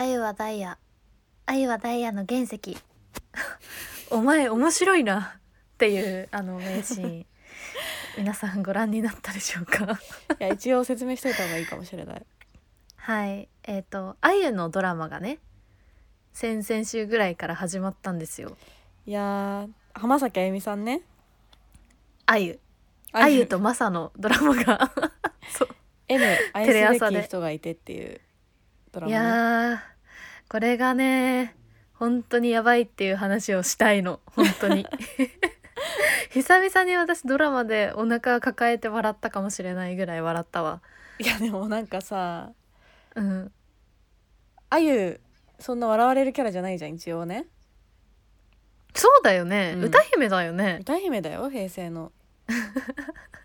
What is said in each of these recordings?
あゆはダイヤ。あゆはダイヤの原石。お前面白いな。っていうあの名シーン。皆さんご覧になったでしょうか？いや一応説明しといた方がいいかもしれない。はい。えっ、とあゆのドラマがね先々週ぐらいから始まったんですよ。いやー浜崎あゆみさんね。あゆ。あゆ。とマサのドラマが。そう。M 愛テレすべき人がいてっていうドラいマ、ね、やーこれがね本当にやばいっていう話をしたいの。本当に。久々に私ドラマでお腹抱えて笑ったかもしれないぐらい笑ったわ。いやでもなんかさうん。あゆそんな笑われるキャラじゃないじゃん一応ね。そうだよね、うん。歌姫だよね。歌姫だよ平成の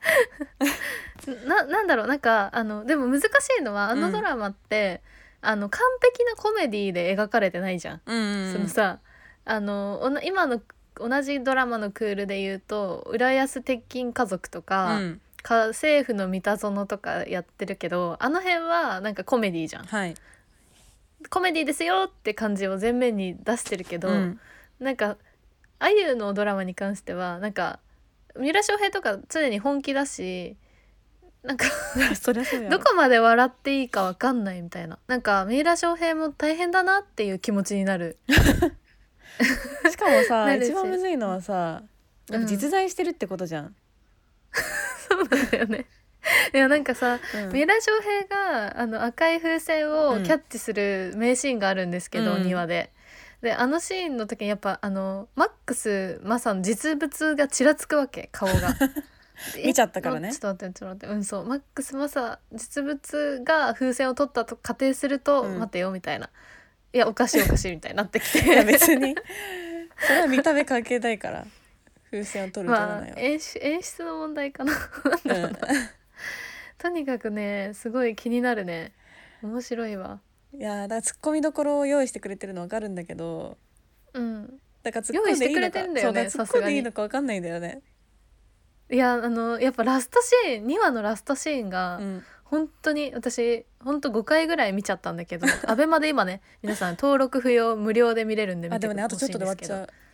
ななんだろうなんかあのでも難しいのはあのドラマって、あの完璧なコメディで描かれてないじゃん。うんそのさあの今の同じドラマのクールで言うと「浦安鉄筋家族」とか、うん。家政婦の三田園とかやってるけどあの辺はなんかコメディじゃん。はい。コメディですよって感じを前面に出してるけど、うん。なんかあゆのドラマに関してはなんか三浦翔平とか常に本気だしなんか どこまで笑っていいかわかんないみたいな。なんか三浦翔平も大変だなっていう気持ちになる。しかもさ 一番むずいのはさ実在してるってことじゃん、そうなんだよね。いやなんかさうん。三浦翔平があの赤い風船をキャッチする名シーンがあるんですけど、うん。庭で。であのシーンの時にやっぱあのマックスマサの実物がちらつくわけ顔が。で見ちゃったからね。えちょっと待ってちょっと待ってうんそう。マックスマサ実物が風船を取ったと仮定すると、うん。待てよみたいな。いやおかしいおかしいみたいになってきて。いや別に。それは見た目関係ないから風船を取る取らまあないは、演出演出の問題かな。うん。とにかくねすごい気になるね。面白いわいやだからツッコミどころを用意してくれてるの分かるんだけどうんだから突っ込んでいいのか。ねそうだ突っ込んでいいのか分かんないんだよね。いやあのやっぱラストシーン2話のラストシーンが、うん。本当に私本当5回ぐらい見ちゃったんだけどアベマで今ね皆さん登録不要無料で見れるんで見てあでもねあとほちょっとしいんですけどで終わっちゃう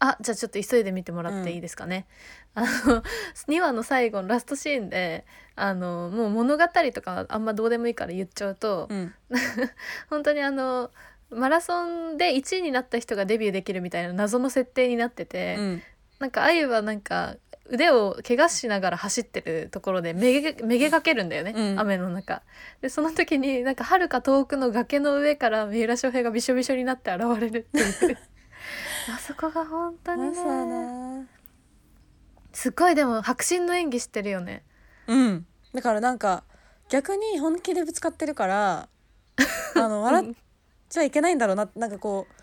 あじゃあちょっと急いで見てもらっていいですかね、あの 2話の最後のラストシーンであのもう物語とかあんまどうでもいいから言っちゃうと、うん。本当にあのマラソンで1位になった人がデビューできるみたいな謎の設定になってて、うん。なんかあゆはなんか腕を怪我しながら走ってるところでめげめげかけるんだよね、うん。雨の中。でその時になんか遥か遠くの崖の上から三浦翔平がびしょびしょになって現れるっていうあそこが本当にね。な。すっごいでも迫真の演技してるよね。うん。だからなんか逆に本気でぶつかってるから あの笑っちゃいけないんだろうな。なんかこう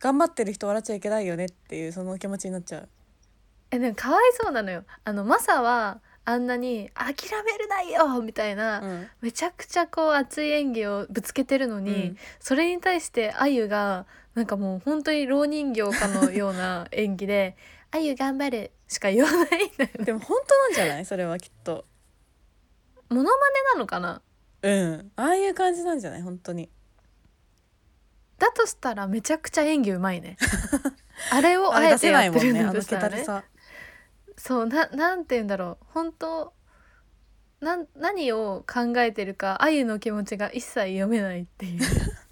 頑張ってる人笑っちゃいけないよねっていうその気持ちになっちゃう。えでもかわいそうなのよ。あのマサはあんなに「諦めるなよ!」みたいな、うん。めちゃくちゃこう熱い演技をぶつけてるのに、うん。それに対してあゆがなんかもう本当に老人形かのような演技で「あゆ頑張る」しか言わないんだよね。でも本当なんじゃないそれはきっとモノマネなのかな？うんああいう感じなんじゃない？本当にだとしたらめちゃくちゃ演技うまいね。あれをあえてせないもんやってるんだとしたらね。そうななんて言うんだろう本当なん何を考えてるかあゆの気持ちが一切読めないっていう。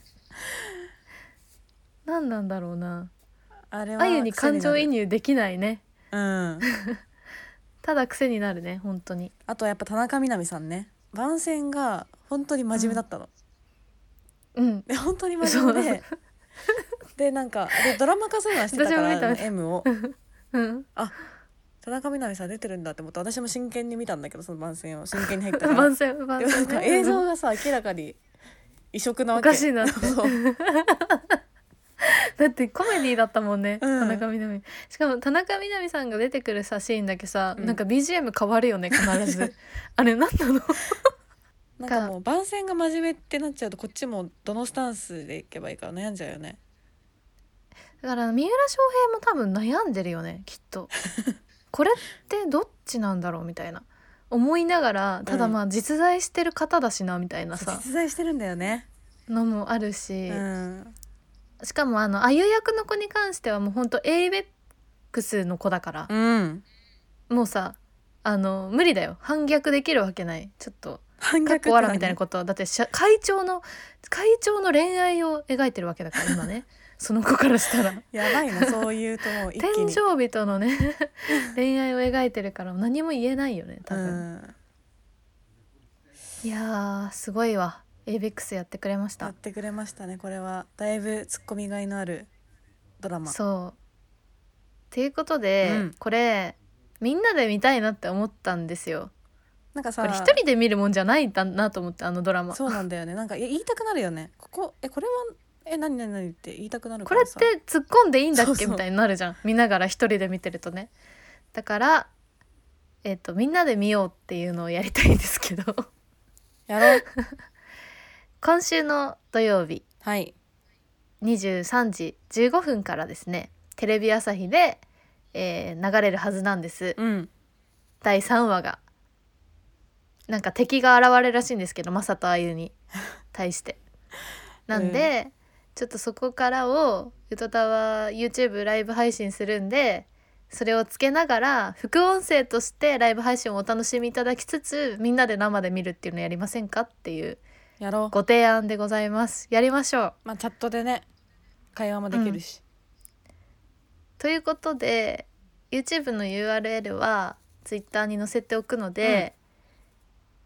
何なんだろうな。あれはあゆに感情移入入できないね。うん。ただ癖になるね本当に。あとやっぱ田中みな実さんね。番宣が本当に真面目だったの、うん。で本当に真面目で。でなんかでドラマ化するのはしてたか私も見たら。M を。うん。田中みな実さん出てるんだって思って私も真剣に見たんだけどその番宣を。真剣に入ったから。番宣番でもなんか宣ね映像がさ明らかに異色なわけ。おかしいな。そう だってコメディだったもんね、うん。田中みな実しかも田中みな実さんが出てくるさシーンだけさ、うん。なんか BGM 変わるよね必ず。あれ何なの？なんかもう番宣が真面目ってなっちゃうとこっちもどのスタンスでいけばいいから悩んじゃうよね。だから三浦翔平も多分悩んでるよねきっと。これってどっちなんだろうみたいな。思いながらただまあ実在してる方だしなみたいなさ、実在してるんだよね。のもあるし、うんしかもあのあゆ役の子に関してはもうほんと ABEX の子だから、うん。もうさあの無理だよ。反逆できるわけない。ちょっと反かっ逆こわらみたいなこと。はだってしゃ会長の会長の恋愛を描いてるわけだから今ね。その子からしたら。やばいなそう言うともう一気天に井人のね恋愛を描いてるから何も言えないよね多う分、ん。いやーすごいわ ABEX やってくれました。やってくれましたね。これはだいぶツッコミがいのあるドラマ。そう。っていうことで、うん。これみんなで見たいなって思ったんですよ。なんかさこれ一人で見るもんじゃないんだなと思ってあのドラマ。そうなんだよね。なんかい言いたくなるよね。ここえこれはえ何何何って言いたくなるこれっからさて突っ込んでいいんだっそうそう。けみたいになるじゃん。見ながら一人で見てるとね。だからえっ、とみんなで見ようっていうのをやりたいんですけど。やろう 今週の土曜日。はい。23時15分からですね。テレビ朝日で、えー流れるはずなんです。うん。第3話が。なんか敵が現れるらしいんですけどマサとあゆに 対して。なんで、ちょっとそこからをゆとたわ YouTube ライブ配信するんでそれをつけながら副音声としてライブ配信をお楽しみいただきつつみんなで生で見るっていうのやりませんかっていうやろう。ご提案でございます。やりましょう。まあチャットでね会話もできるし、ということで YouTube の URL は Twitter に載せておくので、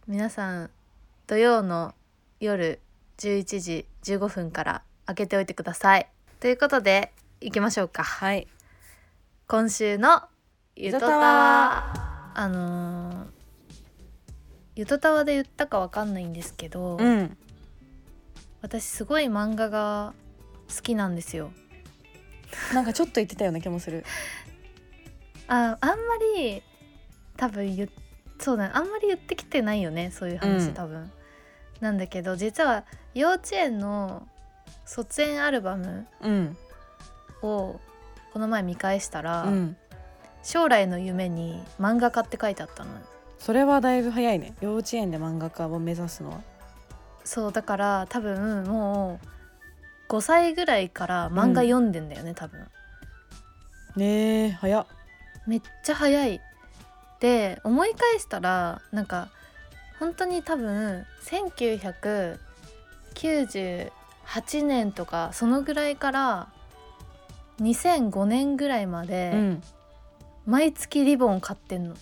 皆さん土曜の夜11時15分から開けておいてください。ということで行きましょうか。はい。今週のゆとたわ。あのーゆとたわで言ったかわかんないんですけど、うん。私すごい漫画が好きなんですよ。なんかちょっと言ってたような気もする。ああんまり多分言っそうだねあんまり言ってきてないよねそういう話、うん。多分。なんだけど実は幼稚園の卒園アルバムうん。をこの前見返したら、うん。将来の夢に漫画家って書いてあったのそれはだいぶ早いね。幼稚園で漫画家を目指すのは。そうだから多分もう5歳ぐらいから漫画読んでんだよね、多分。ねえ早っ。めっちゃ早い。で思い返したらなんか本当に多分1998年とかそのぐらいから2005年ぐらいまでうん。毎月リボン買ってんの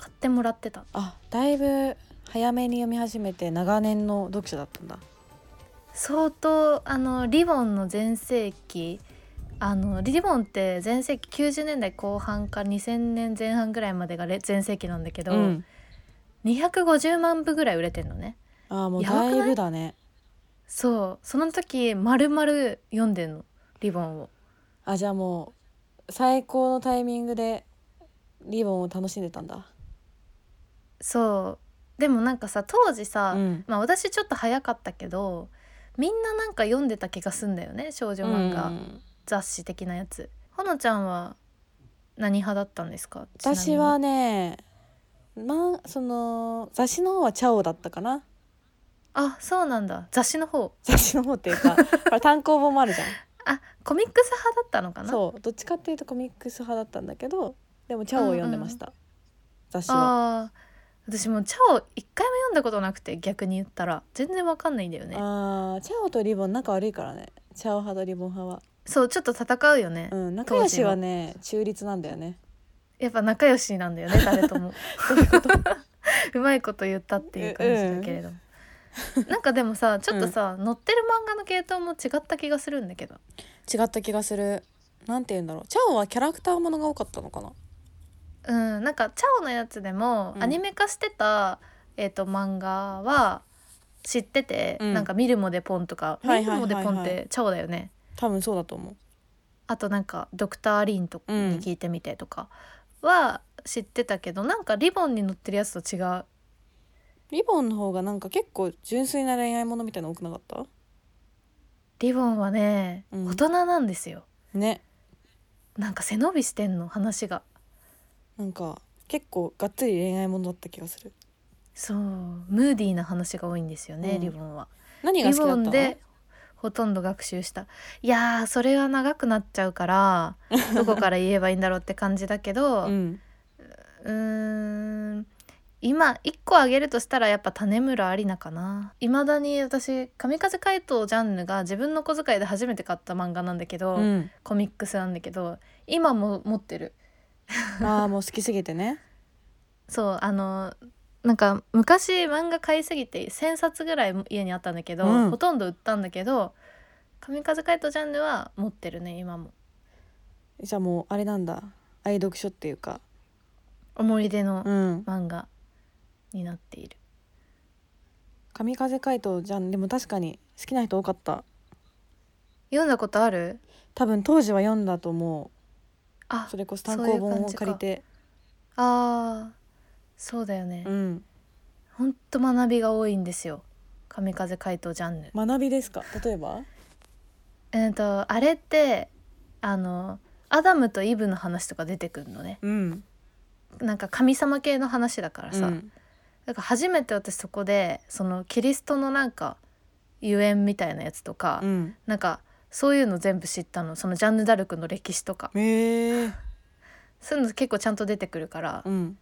買ってもらってた。あだいぶ早めに読み始めて長年の読者だったんだ。相当あのリボンの全盛期あのリボンって全盛期90年代後半から2000年前半ぐらいまでがれ全盛期なんだけど、うん。250万部ぐらい売れてんのね。あーもうだいぶだね。そう。その時丸々読んでんのリボンを。あじゃあもう最高のタイミングでリボンを楽しんでたんだそう。でもなんかさ当時さ、うん。まあ私ちょっと早かったけどみんななんか読んでた気がすんだよね少女漫画、うん。雑誌的なやつ。ほのちゃんは何派だったんですか？私はねまあその雑誌の方はチャオだったかな。あそうなんだ。雑誌の方。雑誌の方っていうか これ単行本もあるじゃん。あコミックス派だったのかな？そう。どっちかっていうとコミックス派だったんだけどでもチャオを読んでました、雑誌は。あー私もうチャオ一回も読んだことなくて逆に言ったら。全然わかんないんだよね。あーチャオとリボン仲悪いからね。チャオ派とリボン派。はそうちょっと戦うよね、うん仲良しはね中立なんだよね。やっぱ仲良しなんだよね 誰とも。うまいこと言ったっていう感じだけれども、なんかでもさちょっとさ、載ってる漫画の系統も違った気がするんだけど違った気がするなんて言うん。だろうチャオはキャラクターものが多かったのかなうんなんかチャオのやつでも、うん。アニメ化してた、えー、と漫画は知ってて、うん。なんか「見るもでポン」とか「はいはいはいはい。見るもでポン」ってチャオだよね。多分そうだと思う。あとなんか「ドクター・リン」とかに聞いてみてとかは知ってたけど、なんかリボンに載ってるやつと違う。リボンの方がなんか結構純粋な恋愛ものみたいなの多くなかった？リボンはね、うん。大人なんですよ。ね。なんか背伸びしてんの話がなんか結構がっつり恋愛ものだった気がする。そう。ムーディーな話が多いんですよね、うん。リボンは。リ何が好きだったの？ボンでほとんど学習した。いやーそれは長くなっちゃうから どこから言えばいいんだろうって感じだけど、うん。うーん今1個あげるとしたらやっぱ種村有奈かな。いまだに私「神風怪盗ジャンヌ」が自分の小遣いで初めて買った漫画なんだけど、うん。コミックスなんだけど今も持ってる ああもう好きすぎてね。そうあのなんか昔漫画買いすぎて1,000冊ぐらい家にあったんだけど、うん。ほとんど売ったんだけど「神風怪盗ジャンヌ」は持ってるね今も。じゃあもうあれなんだ。愛読書っていうか。思い出のうん。漫画になっている、神風怪盗じゃんでも確かに好きな人多かった。読んだことある？多分当時は読んだと思うあそれこそ単行本を借りて。あーそうだよね、うん。ほんと学びが多いんですよ。神風怪盗ジャンヌ。学びですか？例えば？えっ、とあれってあのアダムとイブの話とか出てくるのね。うん。なんか神様系の話だからさ、うん。だから初めて私そこでそのキリストのなんかゆえんみたいなやつとか、うん。なんかそういうの全部知ったの。そのジャンヌ・ダルクの歴史とか。へえそういうの結構ちゃんと出てくるからうん。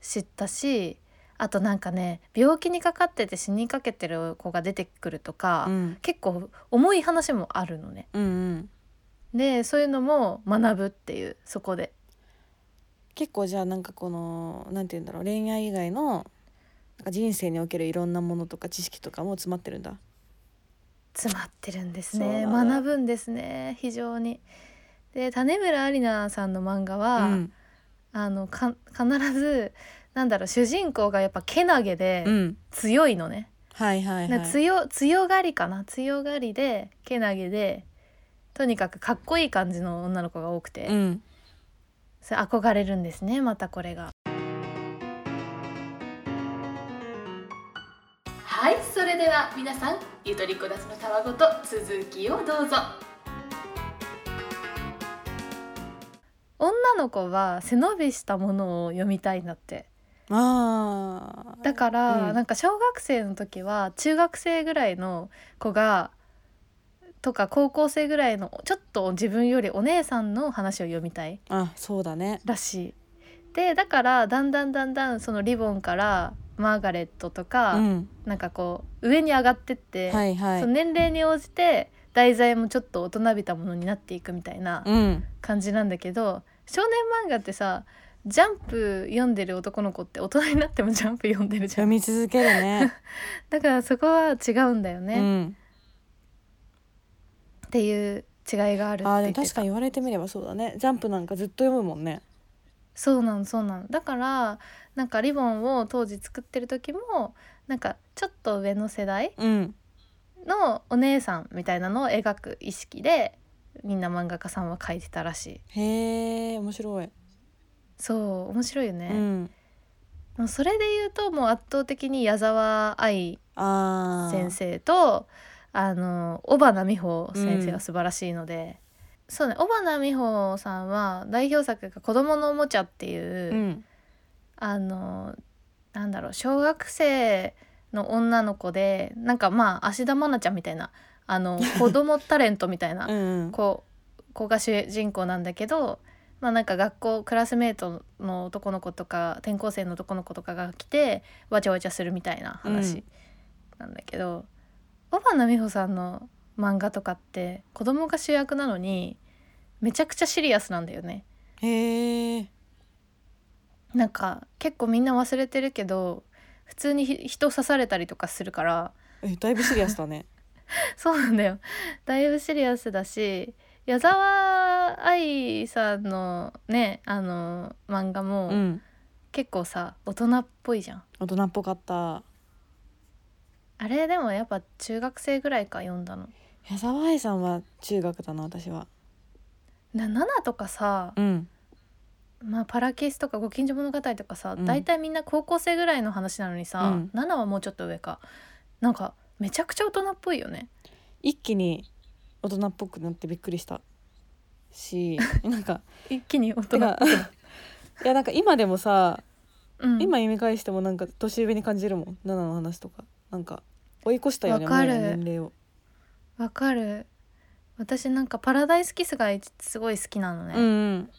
知ったしあとなんかね病気にかかってて死にかけてる子が出てくるとか、うん。結構重い話もあるのね。うんうん。でそういうのも学ぶっていうそこで。結構じゃあなんかこのなんて言うんだろう恋愛以外のなんか人生におけるいろんなものとか知識とかも詰まってるんだ詰まってるんですね。学ぶんですね。非常に。で種村有奈さんの漫画は、うん。あのか必ずなんだろう主人公がやっぱけなげでうん。強いのね、はいはいなはい強強がりかな。強がりでけなげでとにかくかっこいい感じの女の子が多くて、うん。それ憧れるんですねまたこれが。はいそれでは皆さんゆとりこだちのたわごと続きをどうぞ。女の子は背伸びしたものを読みたいんだって。あー。だから、うん。なんか小学生の時は中学生ぐらいの子がとか高校生ぐらいのちょっと自分よりお姉さんの話を読みたい。あそうだね。らしい。でだからだんだんだんだんそのリボンからマーガレットとか、うん。なんかこう上に上がってって、はいはい。その年齢に応じて題材もちょっと大人びたものになっていくみたいなうん。感じなんだけど少年漫画ってさジャンプ読んでる男の子って大人になってもジャンプ読んでるじゃ読んみ続けるね。だからそこは違うんだよね、っうん。ていう違いがあるってあーでも確かに言われてみればそうだね。ジャンプなんかずっと読むもんね。そうなのそうなのだからなんかリボンを当時作ってる時もなんかちょっと上の世代うん。のお姉さんみたいなのを描く意識でみんな漫画家さんは描いてたらしい。へえ面白い、そう面白いよね、うん。もうそれで言うともう圧倒的に矢沢愛先生とあの尾花美穂先生は素晴らしいので、そうね尾花美穂さんは代表作が「子供のおもちゃ」っていう、うんあのなんだろう小学生の女の子でなんかまあ芦田愛菜ちゃんみたいなあの子供タレントみたいな うんうん。子が主人公なんだけどまあなんか学校クラスメートの男の子とか転校生の男の子とかが来てわちゃわちゃするみたいな話なんだけど尾花美穂さんの漫画とかって子供が主役なのにめちゃくちゃシリアスなんだよね。へえなんか結構みんな忘れてるけど普通にひ人刺されたりとかするから。えだいぶシリアスだね。そうなんだよ。だいぶシリアスだし矢沢愛さんのねあの漫画もうん。結構さ大人っぽいじゃん。大人っぽかった。あれでもやっぱ中学生ぐらいか読んだの。矢沢愛さんは中学だな私は。な7とかさ、うんまあ、パラキスとかご近所物語とかさ、うん。大体みんな高校生ぐらいの話なのにさ、うん。7はもうちょっと上か。なんかめちゃくちゃ大人っぽいよね。一気に大人っぽくなってびっくりした。し なんか一気に大人い。やなんか今でもさ、うん、今読み返してもなんか年上に感じるもん。7の話とか。なんか追い越したよね年齢を。わかる。私なんかパラダイスキスがすごい好きなのね、うん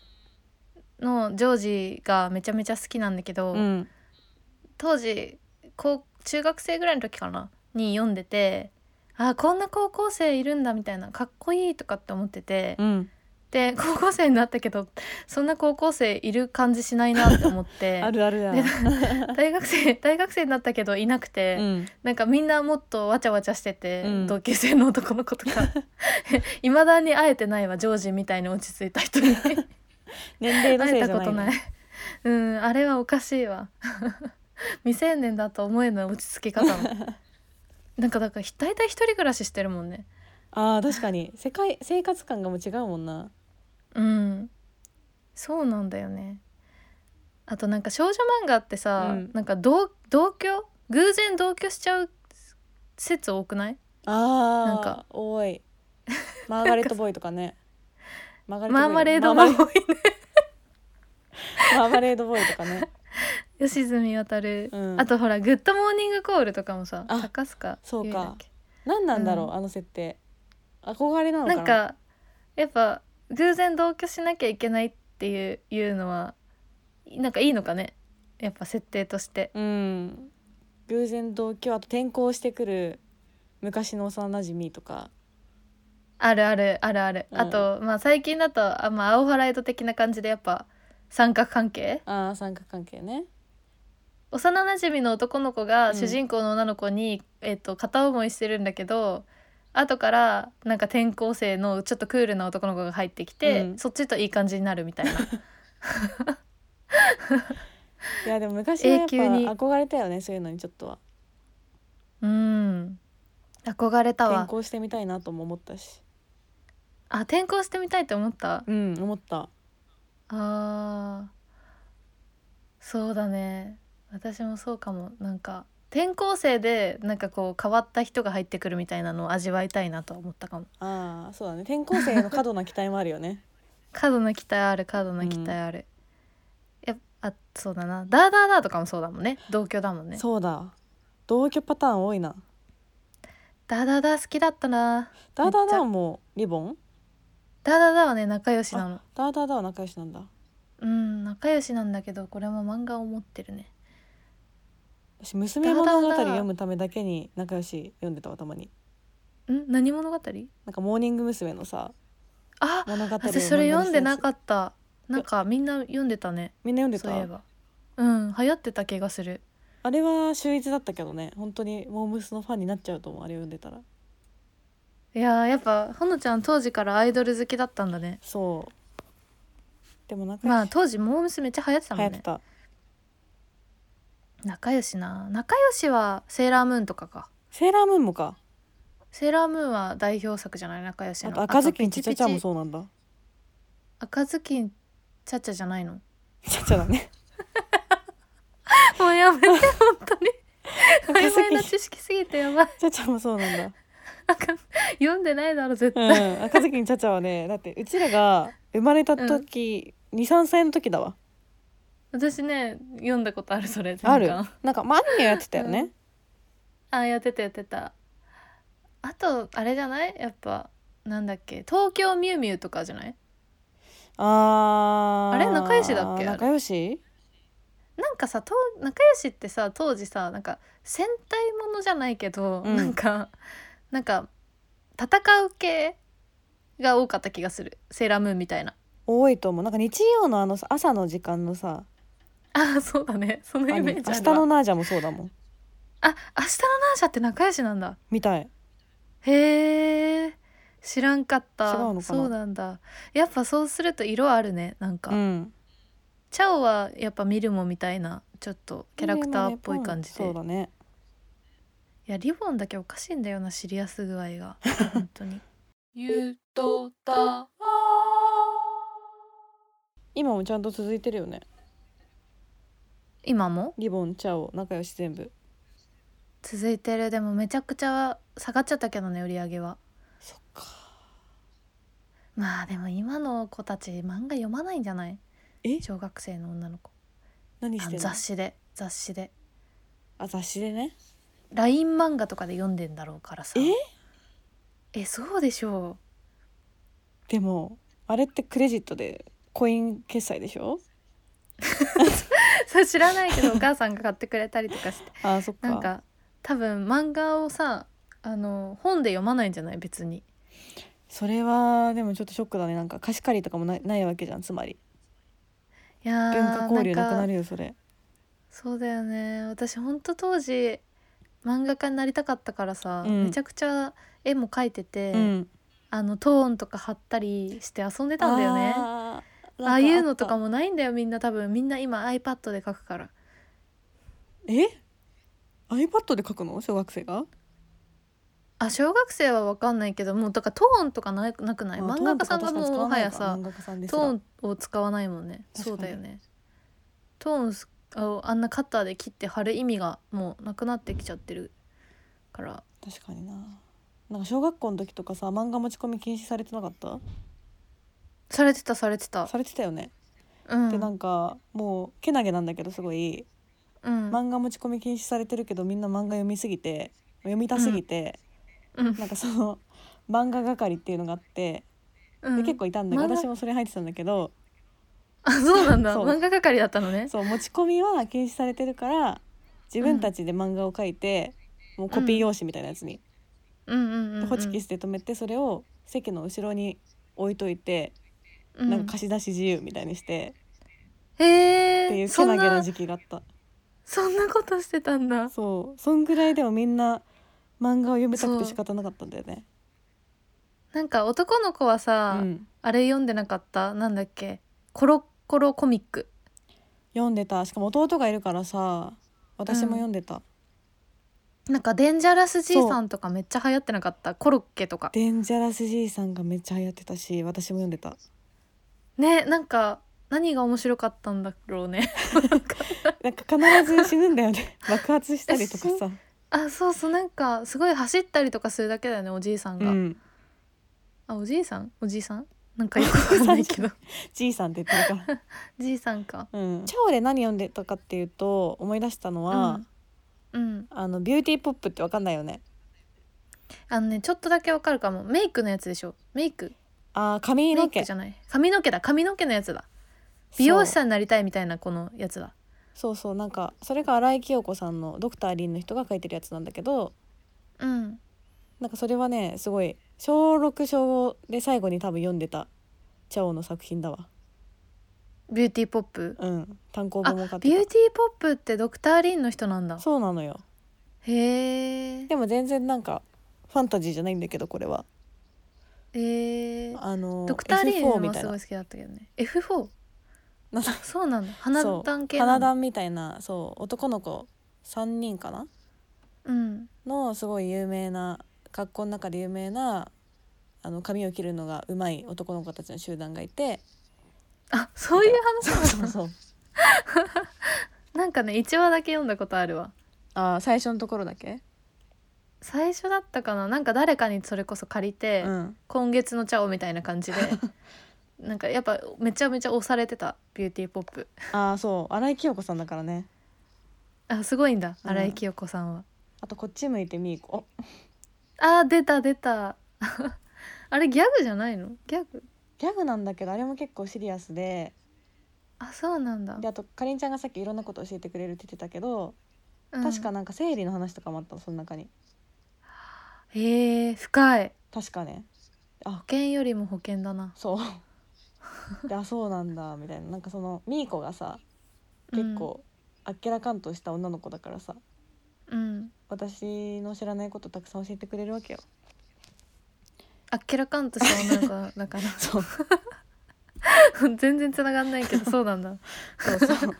のジョージがめちゃめちゃ好きなんだけど、うん。うん当時高中学生ぐらいの時かなに読んでてあこんな高校生いるんだみたいなかっこいいとかって思ってて、うん。で高校生になったけどそんな高校生いる感じしないなって思って あるあるだで大学生大学生になったけどいなくて、うん。なんかみんなもっとわちゃわちゃしてて、うん。同級生の男の子とか。いまだに会えてないわジョージみたいに落ち着いた人に 年齢のせいじゃないたことない。うんあれはおかしいわ。未成年だと思えない落ち着き方の なんかだから大体一人暮らししてるもんね。あー確かに。世界生活感がもう違うもんな。うん。そうなんだよね。あとなんか少女漫画ってさ、うん。なんか同同居？偶然同居しちゃう説多くない？あーなんか。多い。マーガレットボーイとかねマーガマレードマーの多いねマーマレードボーイとかね。吉住渉、うん。あとほら「グッドモーニングコール」とかもさあ高須賀そうか。何なんだろう、うん。あの設定。憧れなのかな？なんかやっぱ偶然同居しなきゃいけないっていういうのはなんかいいのかね？やっぱ設定として。うん。偶然同居あと転校してくる昔の幼馴染とかあるあるあるある、うん。あとまあ最近だとあ、まあ、青ハライド的な感じでやっぱ三角関係？ああ三角関係ね。幼なじみの男の子がうん。主人公の女の子に、えっと片思いしてるんだけど後からなんか転校生のちょっとクールな男の子が入ってきて、うん。そっちといい感じになるみたいな。いやでも昔はやっぱに。憧れたよねそういうのにちょっとは。うん。憧れた転わ校してみたいなとも思ったしあ転校してみたいって思った？うん思った。あー。そうだね。私もそうかも。なんか転校生でなんかこう変わった人が入ってくるみたいなのを味わいたいなとは思ったかも。ああそうだね。転校生への過度な期待もあるよね。過度な期待ある過度な期待ある、やっあそうだな。ダーダーダーとかもそうだもんね。同居だもんね。そうだ。同居パターン多いな。ダーダーダー好きだったな。ダーダーダーもリボン？ダーダーダーはね仲良しなの。ダーダーダーは仲良しなんだ。うん仲良しなんだけどこれも漫画を持ってるね。私娘物語読むためだけに仲良し読んでたわたまに。ん？何物語？なんかモーニング娘。のさあ物語を私それ読んでなっかった。なんかみんな読んでたね。みんな読んでた？そういえば。うん流行ってた気がする。あれは秀逸だったけどね。本当にモームスのファンになっちゃうと思うあれ読んでたらいやーやっぱほのちゃん当時からアイドル好きだったんだね。そう。でも仲良しまあ当時モームスめっちゃ流行ってたもんね。流行ってた。仲良しな。仲良しはセーラームーンとかか。セーラームーンもか。セーラームーンは代表作じゃない？仲良しの。あと赤ずきんちピチピチちゃちゃもそうなんだ。赤ずきん。ちゃちゃじゃないの？ちゃちゃだね。もうやめて本当に。赤ずきん曖昧な知識すぎてやばい。ちゃちゃもそうなんだ。赤読んでないだろ絶う対、ん赤ずきんちゃちゃはねだってうちらが生まれた時、23歳の時だわ。私ね読んだことあるそれある？全巻なんかまあアニメやってたよね、あやってたやってた。あとあれじゃない？やっぱなんだっけ？東京ミュウミュウとかじゃない？あー。あれ？仲良しだっけ？あれ？仲良し？なんかさと仲良しってさ当時さなんか戦隊ものじゃないけど、うん。なんかなんか戦う系が多かった気がする。セーラームーンみたいな。多いと思う。なんか日曜のあのさ朝の時間のさあそうだね。そのイメージあるわ。日のナージャもそうだもん。あ明日のナーシャって仲良しなんだ。みたい。へえ知らんかった。そうなんだ。やっぱそうすると色あるねなんか、うん。チャオはやっぱ見るもみたいなちょっとキャラクターっぽい感じで、そうだねいやリボンだけおかしいんだよなシリアス具合が。本当に。ゆとた今もちゃんと続いてるよね。今も？リボンチャオ仲良し全部。続いてる。でもめちゃくちゃ下がっちゃったけどね売り上げは。そっか。まあでも今の子たち漫画読まないんじゃない？え？小学生の女の子。あ何してんの雑誌で雑誌で。あ雑誌でね LINE 漫画とかで読んでんだろうからさ。え？えそうでしょでもあれってクレジットでコイン決済でしょ？う そう知らないけどお母さんが買ってくれたりとかして。あーそっか。なんか多分漫画をさあの本で読まないんじゃない？別に。それはでもちょっとショックだね。なんか貸し借りとかもないないわけじゃんつまり。いやー文化交流なくなるるよそれ。そうだよね。私ほんと当時漫画家になりたかったからさ、うん。めちゃくちゃ絵も描いてて、うん。あのトーンとか貼ったりして遊んでたんだよね。ああーあいうのとかももないんだよみんな多分。みんな今 iPad で描くから。え？iPad で書くの？小学生が？あ小学生は分かんないけどもうだからトーンとかななくない？あ漫画家さんがもうもはやさトーンを使わないもんね。確かにそうだよね。トーンすああんなカッターで切って貼る意味がもうなくなってきちゃってるから。確かにな。なんか小学校の時とかさ漫画持ち込み禁止されてなかった？されてたされてた。されてたよね、うん。でなんかもうけなげなんだけどすごい。うん。漫画持ち込み禁止されてるけどみんな漫画読みすぎて読みたすぎて、うん。なんかその漫画係っていうのがあって、うん。で結構いたんだけど私もそれ入ってたんだけどあそうなんだ。そう。漫画係だったのね。そう持ち込みは禁止されてるから自分たちで漫画を描いて、もうコピー用紙みたいなやつに、うん。うんうん、うん、ホチキスで留めてそれを席の後ろに置いといて、うん。なんか貸し出し自由みたいにして、へっていうけえそんななげな時期があったそんなことしてたんだ。そう。そんぐらいでもみんな漫画を読みたくて仕方なかったんだよね。なんか男の子はさ、うん。あれ読んでなかった？なんだっけ？コロコロコミック。読んでた。しかも弟がいるからさ私も読んでた、なんかデンジャラスじいさんとかめっちゃ流行ってなかった？コロッケとか。デンジャラスじいさんがめっちゃ流行ってたし私も読んでた。ねなんか何が面白かったんだろうね。なんか必ず死ぬんだよね。爆発したりとかさ。あそうそうなんかすごい走ったりとかするだけだよねおじいさんが、うん。あおじいさん？おじいさん？なんかよくわかんないけど。じいさんって言ってるから。じいさんか。うん、ちゃおで何読んでたかっていうと思い出したのは、うん、うん、あのビューティーポップってわかんないよね。あのねちょっとだけわかるかも。メイクのやつでしょ。メイク。あー髪メの毛じゃない。髪の毛だ。髪の毛のやつだ。美容師さんになりたいみたいなこのやつだ。そうそうそう。なんかそれが新井清子さんのドクターリンの人が書いてるやつなんだけど。うん。なんかそれはねすごい小6小5で最後に多分読んでたちゃおの作品だわ。ビューティーポップうん。単行あ本も買ってビューティーポップってドクター・リンの人なんだ。たそうなのよ。へえでも全然なんかファンタジーじゃないんだけどこれは。えー、あのドクター・リン F4 みたいな。はすごい好きだったけどね。F4 なそうなんだ。花男系花男みたいなそう男の子3人かな？うん。のすごい有名な学校の中で有名なあの髪を切るのがうまい男の子たちの集団がいて。あそういう話そうそうそう。なんかね1話だけ読んだことあるわ。あー最初のところだけ？最初だったかな。なんか誰かにそれこそ借りて、うん。今月のちゃおみたいな感じで。なんかやっぱめちゃめちゃ推されてたビューティーポップ。ああそう。新井清子さんだからね。あすごいんだ。うん。新井清子さんは、あとこっち向いてみーこあー出た出た。あれギャグじゃないの？ギャグ？ギャグなんだけどあれも結構シリアスで。あそうなんだ。であとかりんちゃんがさっきいろんなこと教えてくれるって言ってたけど、うん。確かなんか生理の話とかもあったのその中に。へえ深い。確かね。あ。保険よりも保険だな。そう。であそうなんだみたいな。なんかそのみーこがさ結構あっけらかんとした女の子だからさ。うん私の知らないことたくさん教えてくれるわけよ。あっけらかんとした女の子だから。そう。全然つながんないけどそうなんだ。そうそう。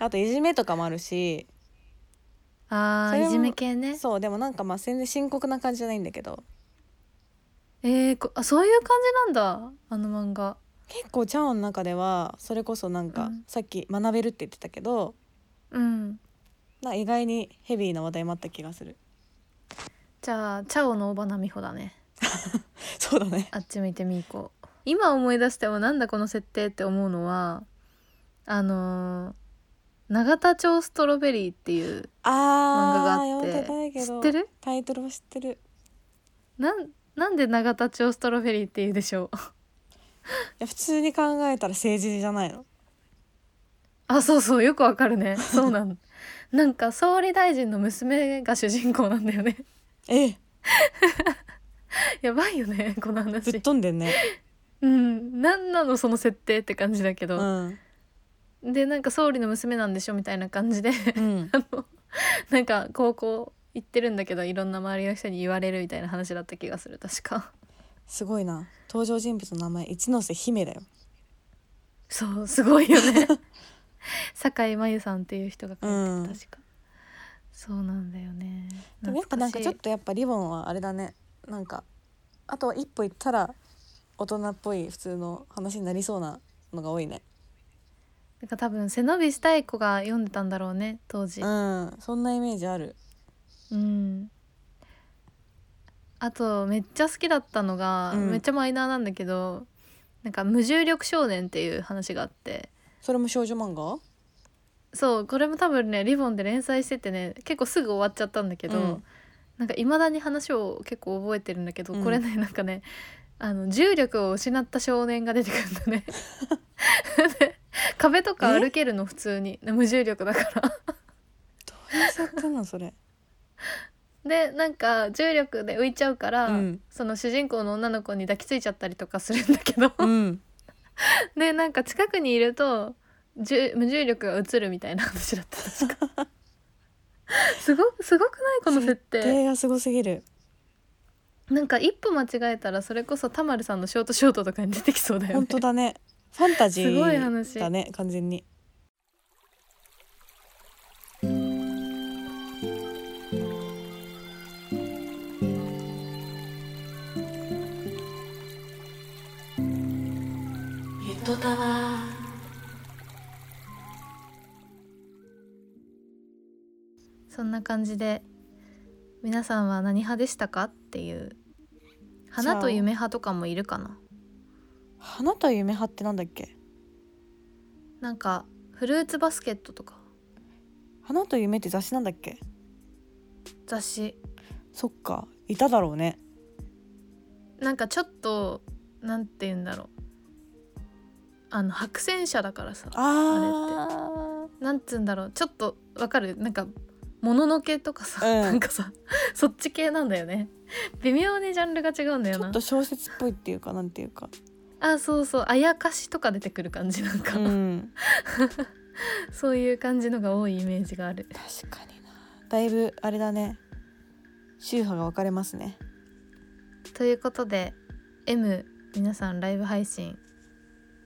あといじめとかもあるし。あそれもーいじめ系ね。そうでもなんかまあ全然深刻な感じじゃないんだけど。えー、こあそういう感じなんだあの漫画。結構チャオの中ではそれこそなんか、うん。さっき学べるって言ってたけどうんな意外にヘビーな話題もあった気がする。じゃあチャオの大花美穂だね。そうだね。あっち向いてみーこ。今思い出してもなんだこの設定って思うのはあのー永田町ストロベリーっていう漫画があって知ってる？タイトルは知ってる。なんなんで永田町ストロベリーっていうでしょう？いや普通に考えたら政治じゃないの。あそうそうよくわかるね。そうなんなんか総理大臣の娘が主人公なんだよね。え。やばいよねこのぶっ話飛んでんね。うん。なんなのその設定って感じだけうど、ん。でなんか総理の娘なんでしょみたいな感じで。うん。あのなんか高校行ってるんだけどいろんな周りの人に言われるみたいな話だった気がする確か。すごいな。登場人物の名前一ノ瀬姫だよ。そうすごいよね 酒井真由さんっていう人が書いてうん。た確か、そうなんだよね。でもやっぱなんかちょっとやっぱリボンはあれだね。なんかあとは一歩行ったら大人っぽい普通の話になりそうなのが多いね。なんか多分背伸びしたい子が読んでたんだろうね当時。うん。そんなイメージある。うん。あとめっちゃ好きだったのが、うん。めっちゃマイナーなんだけどなんか無重力少年っていう話があってそれも少女漫画？そうこれも多分ねリボンで連載しててね結構すぐ終わっちゃったんだけど、うん。なんかいまだに話を結構覚えてるんだけど、うん。これね なんかねあの重力を失った少年が出てくるんだね。で壁とか歩けるの普通に。無重力だから。どういう設定なのそれ？でなんか重力で浮いちゃうから、うん。その主人公の女の子に抱きついちゃったりとかするんだけど、うん でなんか近くにいると重無重力が映るみたいな 話だった。確 かすごすごくない？この設定。設定がすごすぎる。なんか一歩間違えたらそれこそ田丸さんのショートショートとかに出てきそうだよね。本当だね。ファンタジすごい話。ーだね完全にゆとたわそんな感じで皆さんは何派でしたかっていう花と夢派とかもいるかな？花と夢派ってなんだっけ？なんかフルーツバスケットとか。花と夢って雑誌なんだっけ？雑誌。そっかいただろうね。なんかちょっとなんて言うんだろうあの白戦車だからさあなんつうんだろう。ちょっとわかる？なんかもののけとかさ、うん。なんかさそっち系なんだよね。微妙にジャンルが違うんだよな。ちょっと小説っぽいっていうかなんていうか。あそうそう。あやかしとか出てくる感じなんか、うん。そういう感じのが多いイメージがある。確かにな。だいぶあれだね。宗派が分かれますね。ということで M 皆さんライブ配信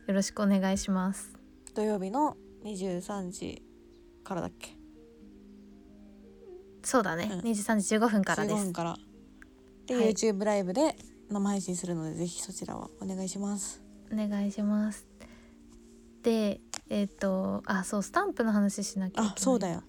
よろしくお願いします。土曜日の23時からだっけ？そうだね、うん。23時15分からで15す分から。で、はい。YouTube ライブで生配信するのでぜひそちらはお願いします。お願いします。でえっ、とあそうスタンプの話しなきゃいけない。あそうだよ。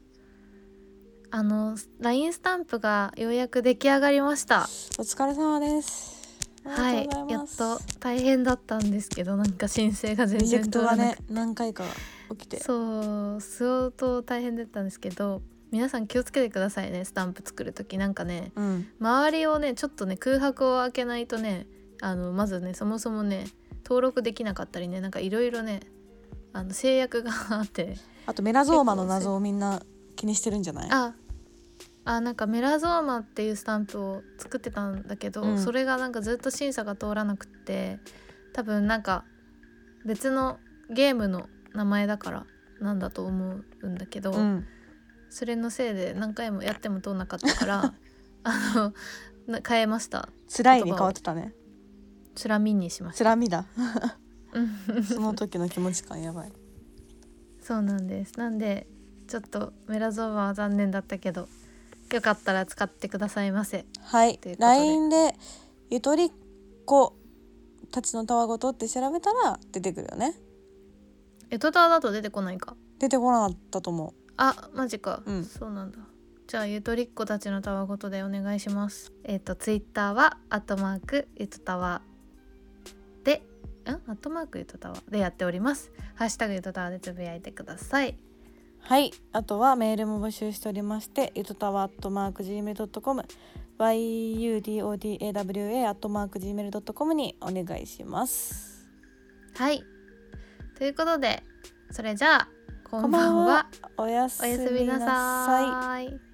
あの LINE スタンプがようやく出来上がりました。お疲れ様です。あはいやっと大変だったんですけどなんか申請が全然通らなくね何回か起きて。そう相当大変だったんですけど皆さん気をつけてくださいねスタンプ作る時なんかねうん。周りをねちょっとね空白を開けないとねあのまずねそもそもね登録できなかったりねなんかいろいろねあの制約があって。あとメラゾーマの謎をみんな気にしてるんじゃない？ああなんかメラゾーマっていうスタンプを作ってたんだけど、うん。それがなんかずっと審査が通らなくって多分なんか別のゲームの名前だからなんだと思うんだけど、うん。それのせいで何回もやっても通んなかったから あのな変えました。辛いに変わってたね。つらみにしました。辛みだ。う んその時の気持ち感やばい。そうなんです。なんでちょっとメラゾーマは残念だったけどよかったら使ってくださいませ。はい。LINE で。ゆとりっ子たちのたわごとって調べたら出てくるよね。エトタワだと出てこないか。出てこなかったと思あマジか、うん。そうなんだ。じゃあゆとりっ子たちのたわごとでお願いします。えっ、とツイッターはアットマークゆとたわ。でん？アットマークゆとたわ。でやっております。ハッシュタグゆとたわでつぶやいてくださいはい。あとはメールも募集しておりましてゆとたわ .gmail.com yudodawa.gmail.com にお願いします。はい。ということでそれじゃあこんばんは。おやすおやすみなさい